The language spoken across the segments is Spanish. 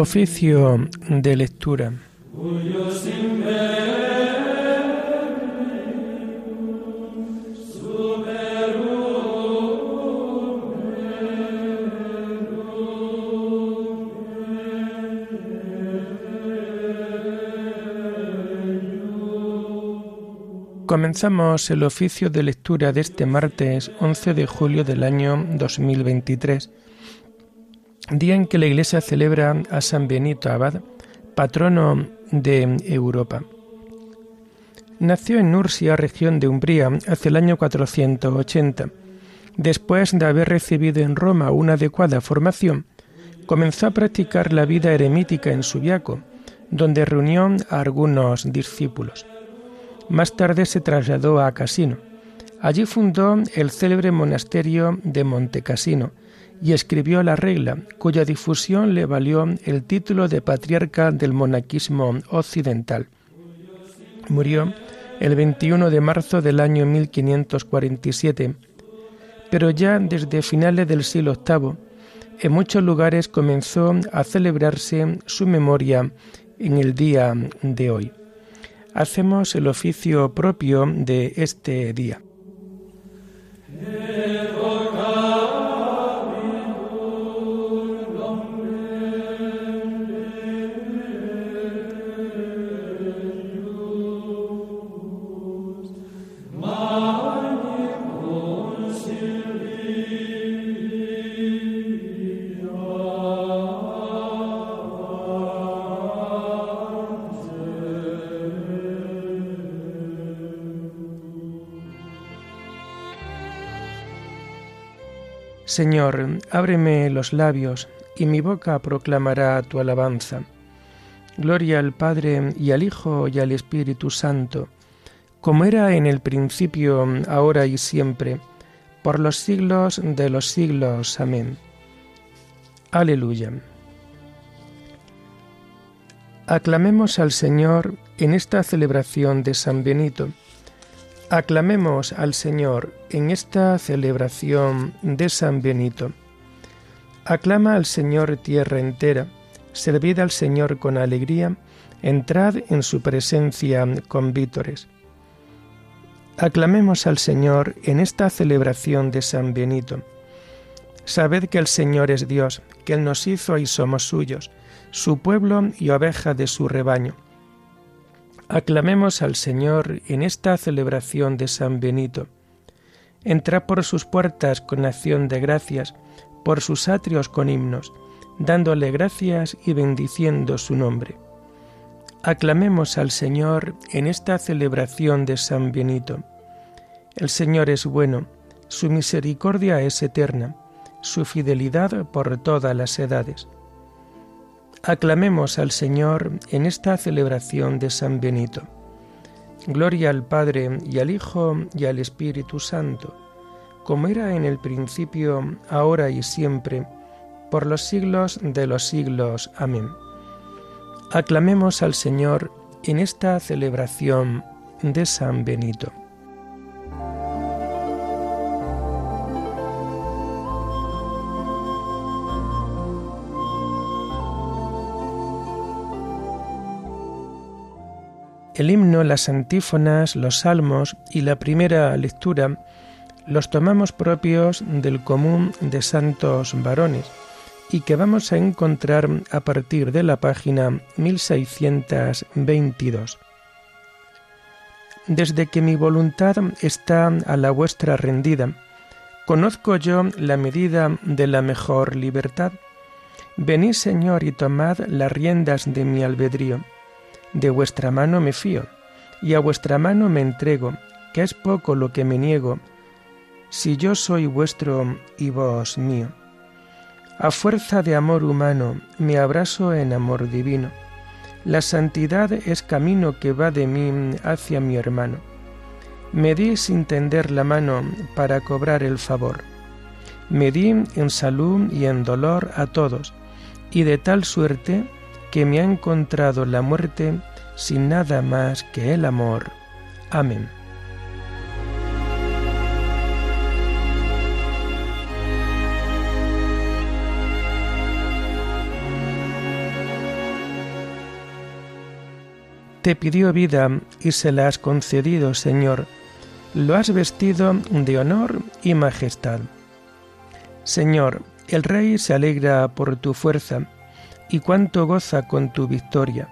Oficio de lectura. Comenzamos el oficio de lectura de este martes 11 de julio del año 2023, día en que la Iglesia celebra a San Benito Abad, patrono de Europa. Nació en Nursia, región de Umbría, hacia el año 480. Después de haber recibido en Roma una adecuada formación, comenzó a practicar la vida eremítica en Subiaco, donde reunió a algunos discípulos. Más tarde se trasladó a Casino. Allí fundó el célebre monasterio de Montecassino y escribió la regla, cuya difusión le valió el título de patriarca del monaquismo occidental. Murió el 21 de marzo del año 1547, pero ya desde finales del siglo VIII, en muchos lugares comenzó a celebrarse su memoria en el día de hoy hacemos el oficio propio de este día. Señor, ábreme los labios, y mi boca proclamará tu alabanza. Gloria al Padre y al Hijo y al Espíritu Santo, como era en el principio, ahora y siempre, por los siglos de los siglos. Amén. Aleluya. Aclamemos al Señor en esta celebración de San Benito Aclamemos al Señor en esta celebración de San Benito. Aclama al Señor tierra entera, servid al Señor con alegría, entrad en su presencia con vítores. Aclamemos al Señor en esta celebración de San Benito. Sabed que el Señor es Dios, que Él nos hizo y somos suyos, su pueblo y oveja de su rebaño. Aclamemos al Señor en esta celebración de San Benito. Entra por sus puertas con acción de gracias, por sus atrios con himnos, dándole gracias y bendiciendo su nombre. Aclamemos al Señor en esta celebración de San Benito. El Señor es bueno, su misericordia es eterna, su fidelidad por todas las edades. Aclamemos al Señor en esta celebración de San Benito. Gloria al Padre y al Hijo y al Espíritu Santo, como era en el principio, ahora y siempre, por los siglos de los siglos. Amén. Aclamemos al Señor en esta celebración de San Benito. El himno, las antífonas, los salmos y la primera lectura los tomamos propios del común de santos varones y que vamos a encontrar a partir de la página 1622. Desde que mi voluntad está a la vuestra rendida, conozco yo la medida de la mejor libertad. Venid, Señor, y tomad las riendas de mi albedrío de vuestra mano me fío, y a vuestra mano me entrego, que es poco lo que me niego, si yo soy vuestro y vos mío. A fuerza de amor humano me abrazo en amor divino. La santidad es camino que va de mí hacia mi hermano. Me di sin tender la mano para cobrar el favor. Me di en salud y en dolor a todos, y de tal suerte que me ha encontrado la muerte sin nada más que el amor. Amén. Te pidió vida y se la has concedido, Señor. Lo has vestido de honor y majestad. Señor, el Rey se alegra por tu fuerza y cuánto goza con tu victoria.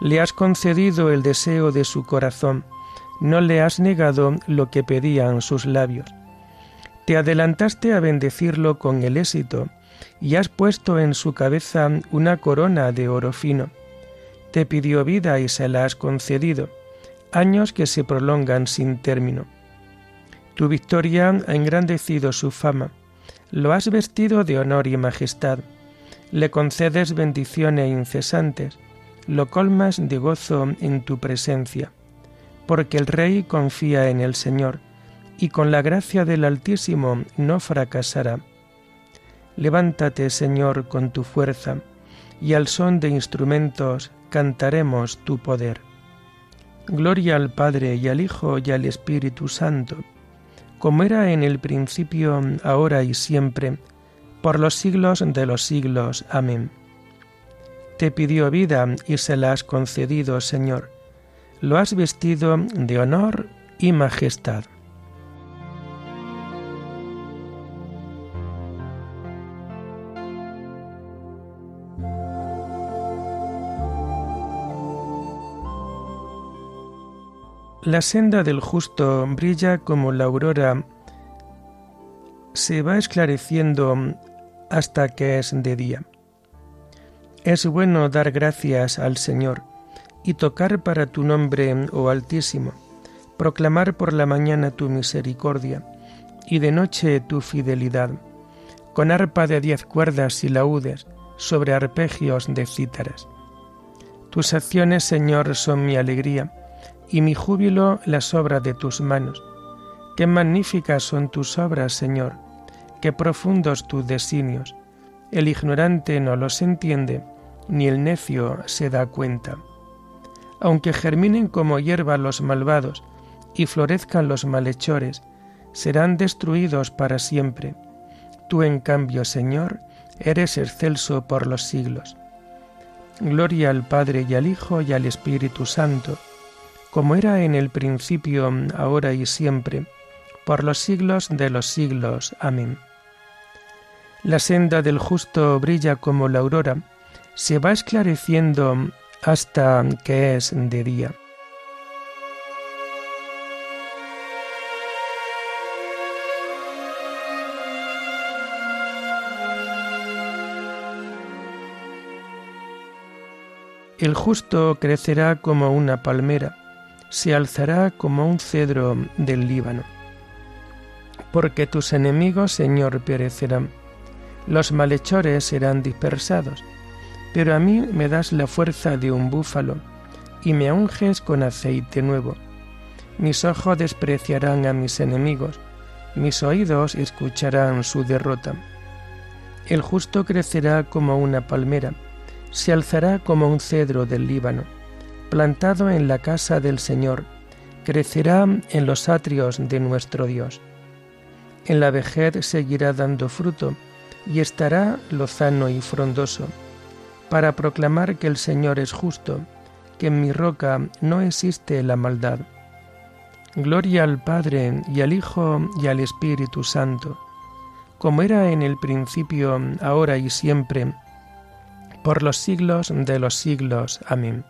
Le has concedido el deseo de su corazón, no le has negado lo que pedían sus labios. Te adelantaste a bendecirlo con el éxito y has puesto en su cabeza una corona de oro fino. Te pidió vida y se la has concedido, años que se prolongan sin término. Tu victoria ha engrandecido su fama, lo has vestido de honor y majestad, le concedes bendiciones incesantes, lo colmas de gozo en tu presencia, porque el Rey confía en el Señor, y con la gracia del Altísimo no fracasará. Levántate, Señor, con tu fuerza, y al son de instrumentos cantaremos tu poder. Gloria al Padre y al Hijo y al Espíritu Santo, como era en el principio, ahora y siempre, por los siglos de los siglos. Amén. Te pidió vida y se la has concedido, Señor. Lo has vestido de honor y majestad. La senda del justo brilla como la aurora, se va esclareciendo hasta que es de día. Es bueno dar gracias al Señor y tocar para tu nombre, oh Altísimo, proclamar por la mañana tu misericordia y de noche tu fidelidad, con arpa de diez cuerdas y laúdes sobre arpegios de cítaras. Tus acciones, Señor, son mi alegría y mi júbilo las obras de tus manos. Qué magníficas son tus obras, Señor, qué profundos tus designios. El ignorante no los entiende, ni el necio se da cuenta. Aunque germinen como hierba los malvados y florezcan los malhechores, serán destruidos para siempre. Tú, en cambio, Señor, eres excelso por los siglos. Gloria al Padre y al Hijo y al Espíritu Santo como era en el principio, ahora y siempre, por los siglos de los siglos. Amén. La senda del justo brilla como la aurora, se va esclareciendo hasta que es de día. El justo crecerá como una palmera, se alzará como un cedro del Líbano. Porque tus enemigos, Señor, perecerán, los malhechores serán dispersados, pero a mí me das la fuerza de un búfalo, y me unges con aceite nuevo. Mis ojos despreciarán a mis enemigos, mis oídos escucharán su derrota. El justo crecerá como una palmera, se alzará como un cedro del Líbano plantado en la casa del Señor, crecerá en los atrios de nuestro Dios. En la vejez seguirá dando fruto y estará lozano y frondoso, para proclamar que el Señor es justo, que en mi roca no existe la maldad. Gloria al Padre y al Hijo y al Espíritu Santo, como era en el principio, ahora y siempre, por los siglos de los siglos. Amén.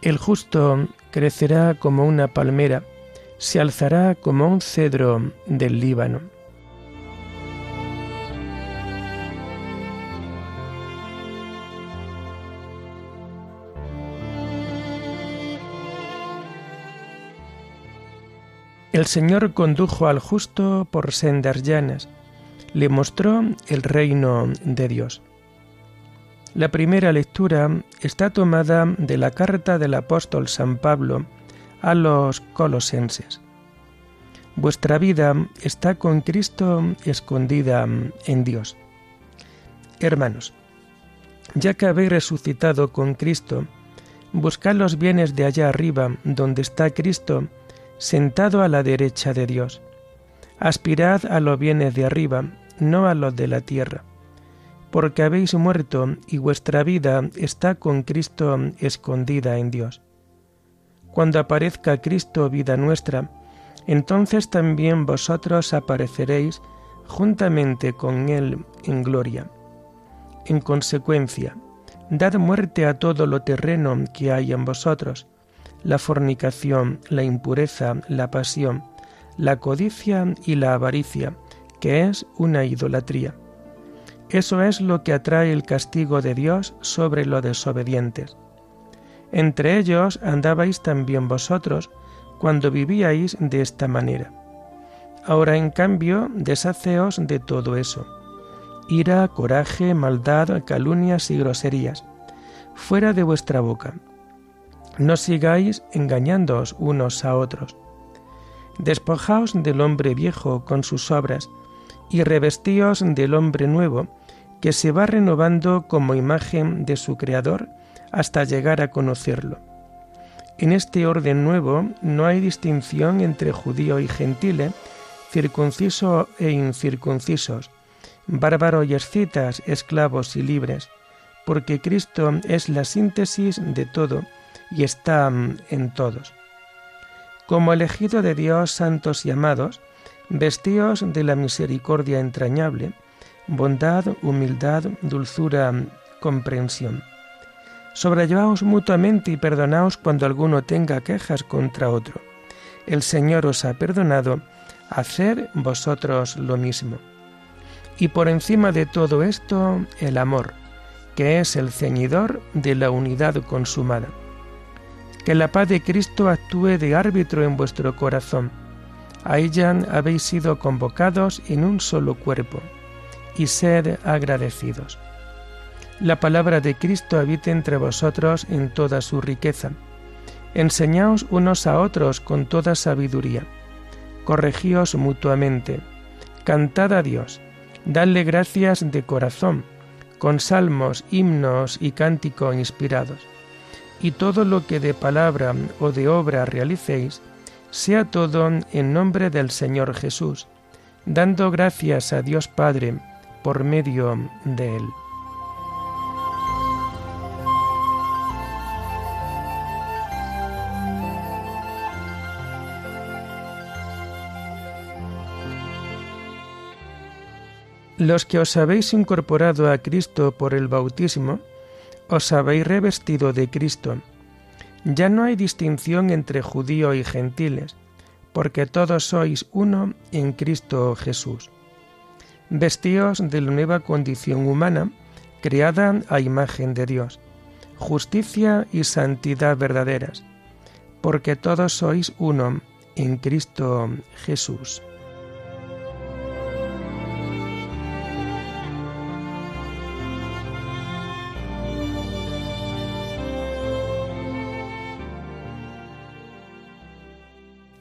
El justo crecerá como una palmera, se alzará como un cedro del Líbano. El Señor condujo al justo por sendas llanas, le mostró el reino de Dios. La primera lectura está tomada de la carta del apóstol San Pablo a los colosenses. Vuestra vida está con Cristo escondida en Dios. Hermanos, ya que habéis resucitado con Cristo, buscad los bienes de allá arriba, donde está Cristo, sentado a la derecha de Dios. Aspirad a los bienes de arriba, no a los de la tierra porque habéis muerto y vuestra vida está con Cristo escondida en Dios. Cuando aparezca Cristo, vida nuestra, entonces también vosotros apareceréis juntamente con Él en gloria. En consecuencia, dad muerte a todo lo terreno que hay en vosotros, la fornicación, la impureza, la pasión, la codicia y la avaricia, que es una idolatría. Eso es lo que atrae el castigo de Dios sobre los desobedientes. Entre ellos andabais también vosotros cuando vivíais de esta manera. Ahora en cambio deshaceos de todo eso. Ira, coraje, maldad, calumnias y groserías, fuera de vuestra boca. No sigáis engañándoos unos a otros. Despojaos del hombre viejo con sus obras, y revestíos del hombre nuevo, que se va renovando como imagen de su Creador hasta llegar a conocerlo. En este orden nuevo no hay distinción entre judío y gentile, circunciso e incircuncisos, bárbaros y escitas, esclavos y libres, porque Cristo es la síntesis de todo y está mm, en todos. Como elegido de Dios, santos y amados, vestíos de la misericordia entrañable, bondad, humildad, dulzura, comprensión. Sobrellevaos mutuamente y perdonaos cuando alguno tenga quejas contra otro. El Señor os ha perdonado, hacer vosotros lo mismo. Y por encima de todo esto, el amor, que es el ceñidor de la unidad consumada. Que la paz de Cristo actúe de árbitro en vuestro corazón. A ella habéis sido convocados en un solo cuerpo, y sed agradecidos. La palabra de Cristo habite entre vosotros en toda su riqueza. Enseñaos unos a otros con toda sabiduría. Corregíos mutuamente. Cantad a Dios. Dadle gracias de corazón, con salmos, himnos y cánticos inspirados y todo lo que de palabra o de obra realicéis, sea todo en nombre del Señor Jesús, dando gracias a Dios Padre por medio de Él. Los que os habéis incorporado a Cristo por el bautismo, os habéis revestido de Cristo. Ya no hay distinción entre judíos y gentiles, porque todos sois uno en Cristo Jesús. Vestíos de la nueva condición humana, creada a imagen de Dios, justicia y santidad verdaderas, porque todos sois uno en Cristo Jesús.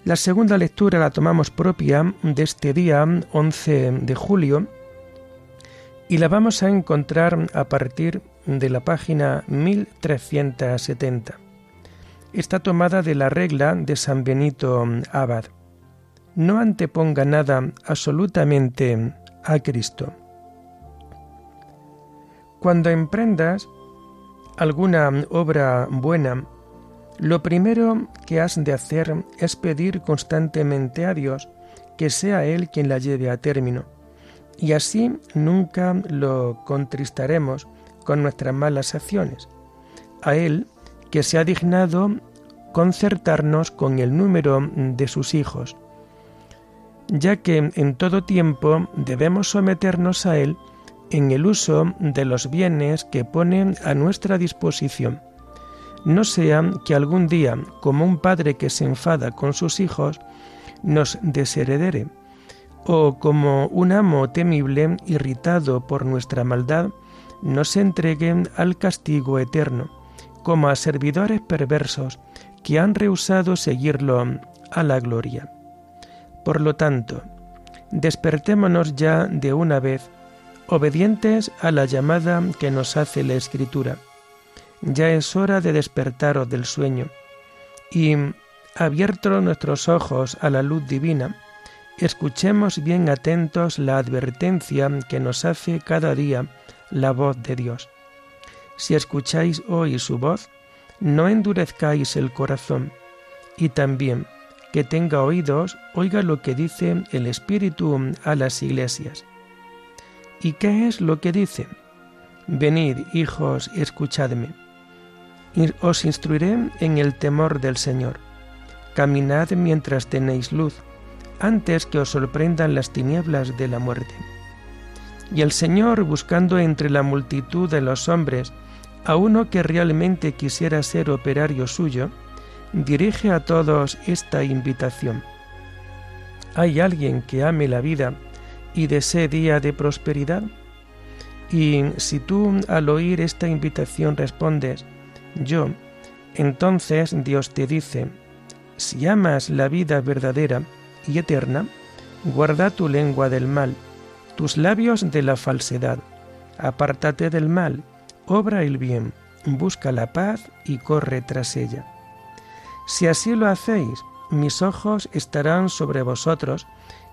La segunda lectura la tomamos propia de este día 11 de julio y la vamos a encontrar a partir de la página 1370. Está tomada de la regla de San Benito Abad. No anteponga nada absolutamente a Cristo. Cuando emprendas alguna obra buena lo primero que has de hacer es pedir constantemente a Dios que sea Él quien la lleve a término, y así nunca lo contristaremos con nuestras malas acciones. A Él que se ha dignado concertarnos con el número de sus hijos, ya que en todo tiempo debemos someternos a Él en el uso de los bienes que pone a nuestra disposición no sea que algún día, como un padre que se enfada con sus hijos, nos desheredere, o como un amo temible, irritado por nuestra maldad, nos entregue al castigo eterno, como a servidores perversos que han rehusado seguirlo a la gloria. Por lo tanto, despertémonos ya de una vez, obedientes a la llamada que nos hace la Escritura ya es hora de despertaros del sueño y, abiertos nuestros ojos a la luz divina, escuchemos bien atentos la advertencia que nos hace cada día la voz de Dios. Si escucháis hoy su voz, no endurezcáis el corazón, y también que tenga oídos, oiga lo que dice el Espíritu a las iglesias. ¿Y qué es lo que dice? Venid, hijos, escuchadme. Os instruiré en el temor del Señor. Caminad mientras tenéis luz, antes que os sorprendan las tinieblas de la muerte. Y el Señor, buscando entre la multitud de los hombres a uno que realmente quisiera ser operario suyo, dirige a todos esta invitación. ¿Hay alguien que ame la vida y desee día de prosperidad? Y si tú al oír esta invitación respondes, yo, entonces Dios te dice, si amas la vida verdadera y eterna, guarda tu lengua del mal, tus labios de la falsedad, apártate del mal, obra el bien, busca la paz y corre tras ella. Si así lo hacéis, mis ojos estarán sobre vosotros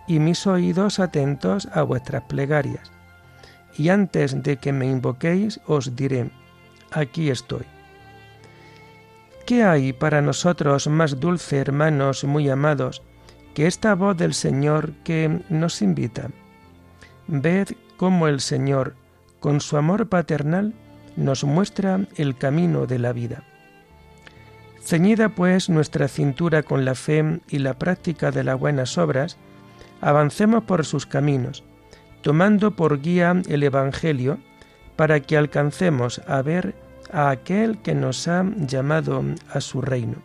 y mis oídos atentos a vuestras plegarias. Y antes de que me invoquéis os diré, aquí estoy. ¿Qué hay para nosotros más dulce, hermanos muy amados, que esta voz del Señor que nos invita? Ved cómo el Señor, con su amor paternal, nos muestra el camino de la vida. Ceñida pues nuestra cintura con la fe y la práctica de las buenas obras, avancemos por sus caminos, tomando por guía el Evangelio, para que alcancemos a ver a aquel que nos ha llamado a su reino.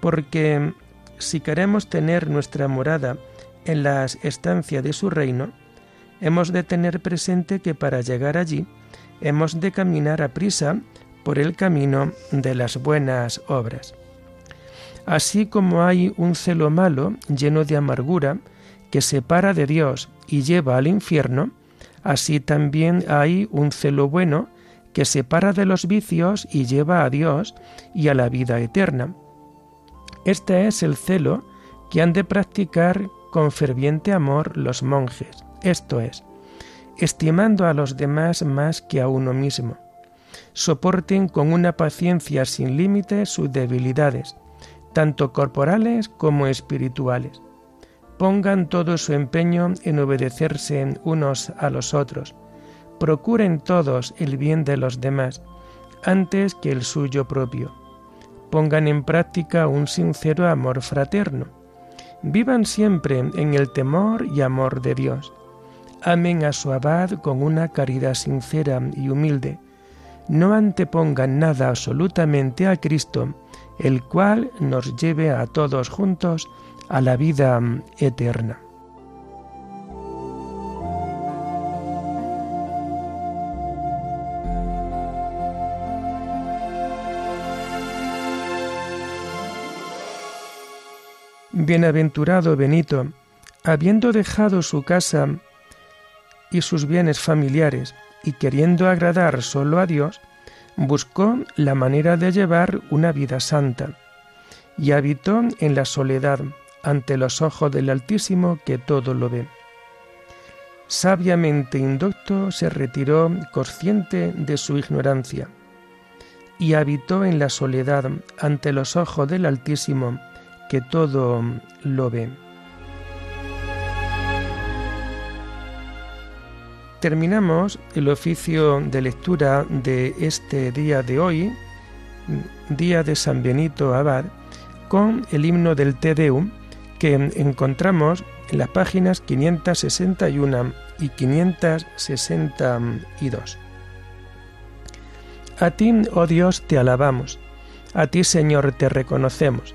Porque si queremos tener nuestra morada en las estancias de su reino, hemos de tener presente que para llegar allí hemos de caminar a prisa por el camino de las buenas obras. Así como hay un celo malo lleno de amargura que separa de Dios y lleva al infierno, así también hay un celo bueno que separa de los vicios y lleva a Dios y a la vida eterna. Este es el celo que han de practicar con ferviente amor los monjes, esto es, estimando a los demás más que a uno mismo soporten con una paciencia sin límites sus debilidades, tanto corporales como espirituales. Pongan todo su empeño en obedecerse unos a los otros. Procuren todos el bien de los demás, antes que el suyo propio. Pongan en práctica un sincero amor fraterno. Vivan siempre en el temor y amor de Dios. Amen a su abad con una caridad sincera y humilde no antepongan nada absolutamente a Cristo, el cual nos lleve a todos juntos a la vida eterna. Bienaventurado Benito, habiendo dejado su casa y sus bienes familiares, y queriendo agradar solo a Dios, buscó la manera de llevar una vida santa y habitó en la soledad ante los ojos del Altísimo que todo lo ve. Sabiamente indocto se retiró consciente de su ignorancia y habitó en la soledad ante los ojos del Altísimo que todo lo ve. terminamos el oficio de lectura de este día de hoy, día de San Benito Abad, con el himno del Te Deum que encontramos en las páginas 561 y 562. A ti, oh Dios, te alabamos, a ti, Señor, te reconocemos,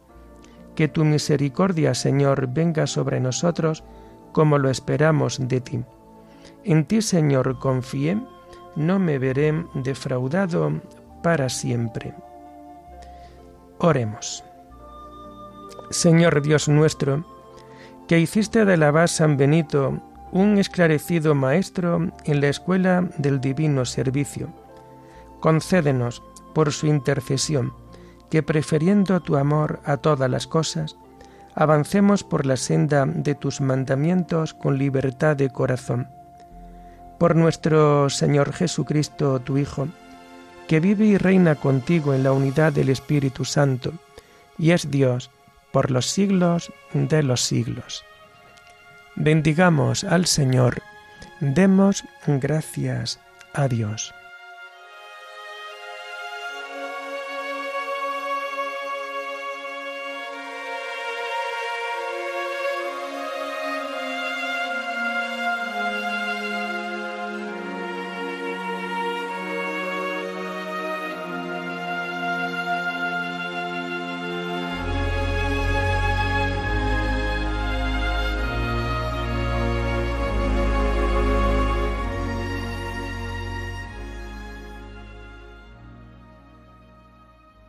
Que tu misericordia, Señor, venga sobre nosotros como lo esperamos de ti. En ti, Señor, confié, no me veré defraudado para siempre. Oremos. Señor Dios nuestro, que hiciste de la San Benito un esclarecido maestro en la escuela del divino servicio, concédenos, por su intercesión, que prefiriendo tu amor a todas las cosas, avancemos por la senda de tus mandamientos con libertad de corazón. Por nuestro Señor Jesucristo, tu Hijo, que vive y reina contigo en la unidad del Espíritu Santo, y es Dios, por los siglos de los siglos. Bendigamos al Señor, demos gracias a Dios.